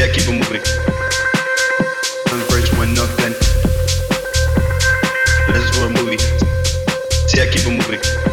Yeah, keep on moving. Nothing. See, I keep moving.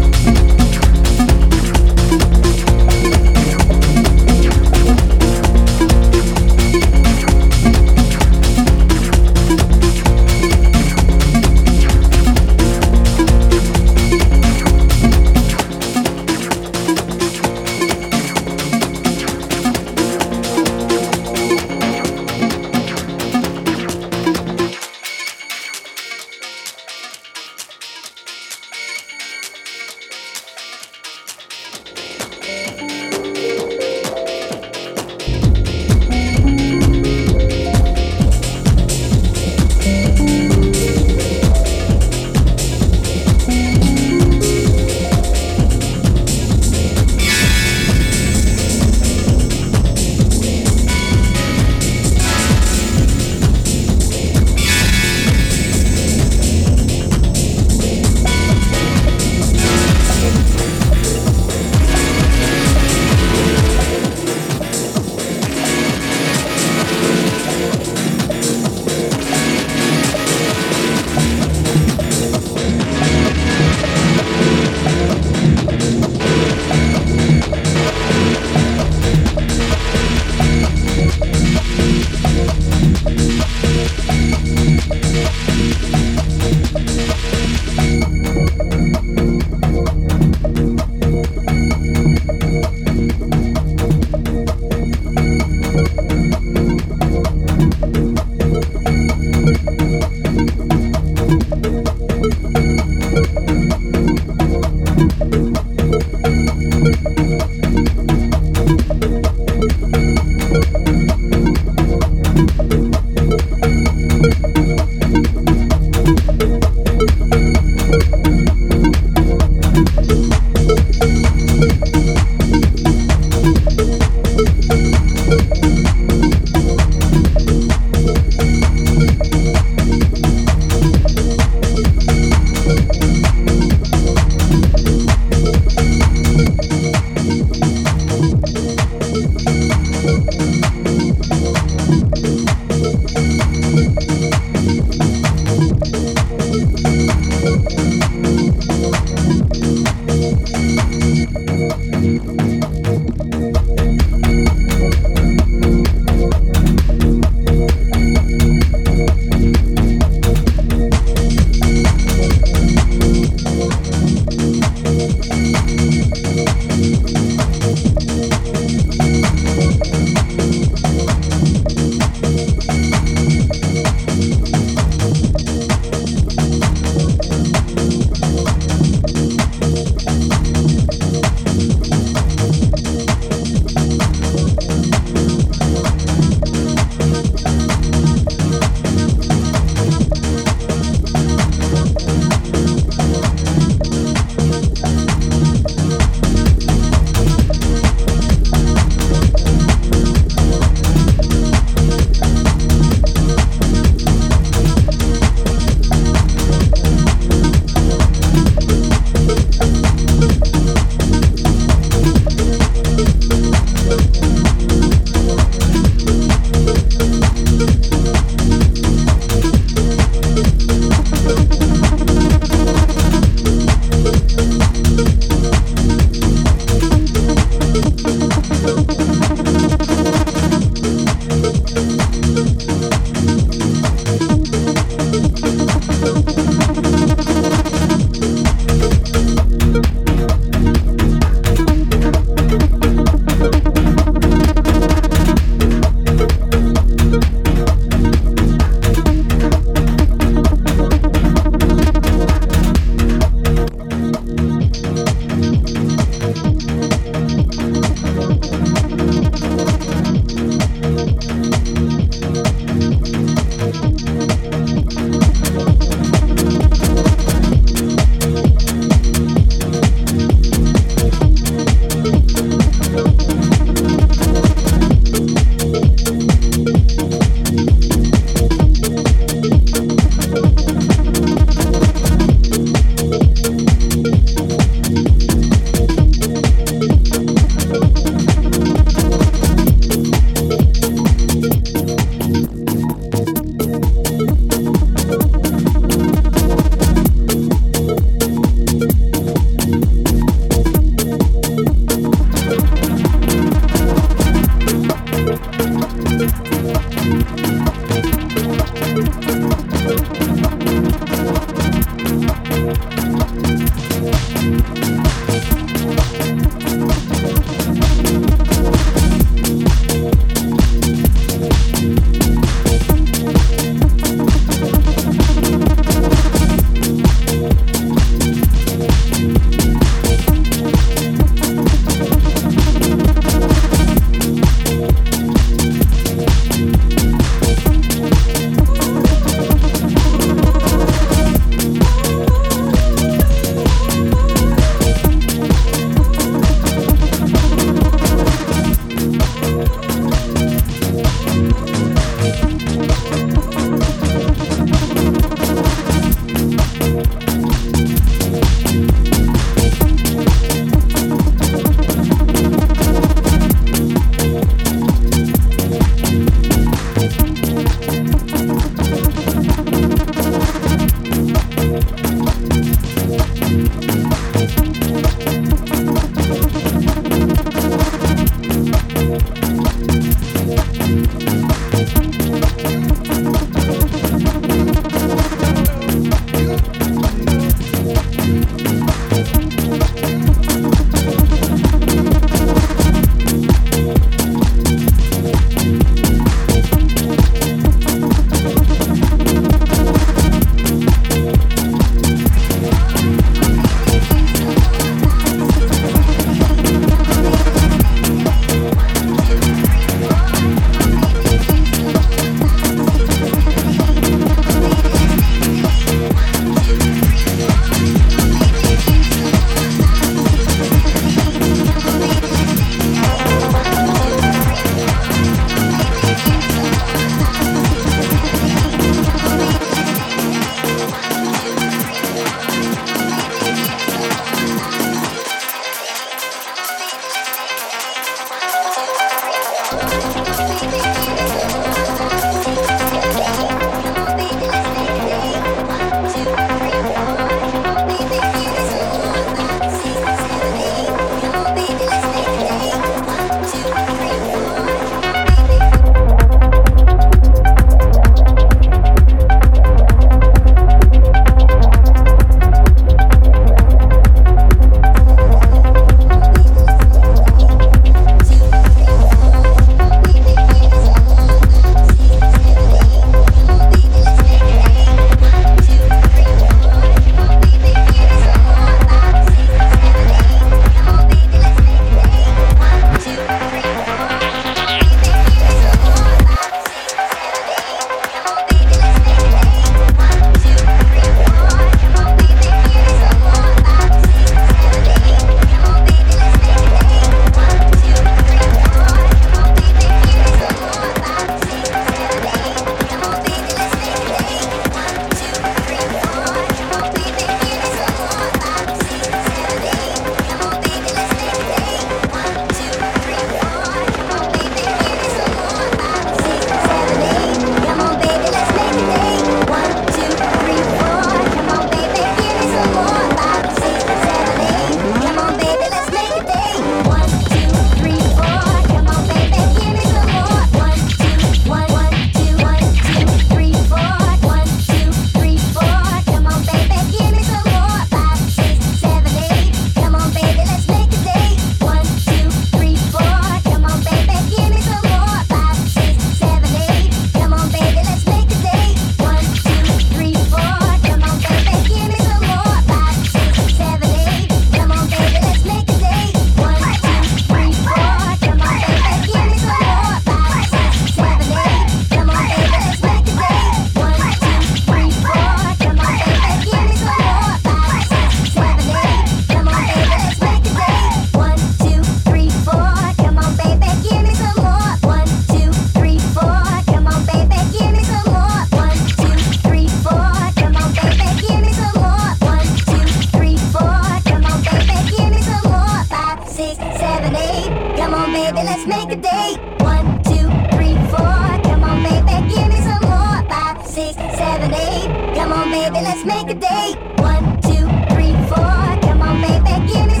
baby, let's make a date. One, two, three, four. Come on, baby, give me some more. Five, six, seven, eight. Come on, baby, let's make a date. One, two, three, four. Come on, baby, give me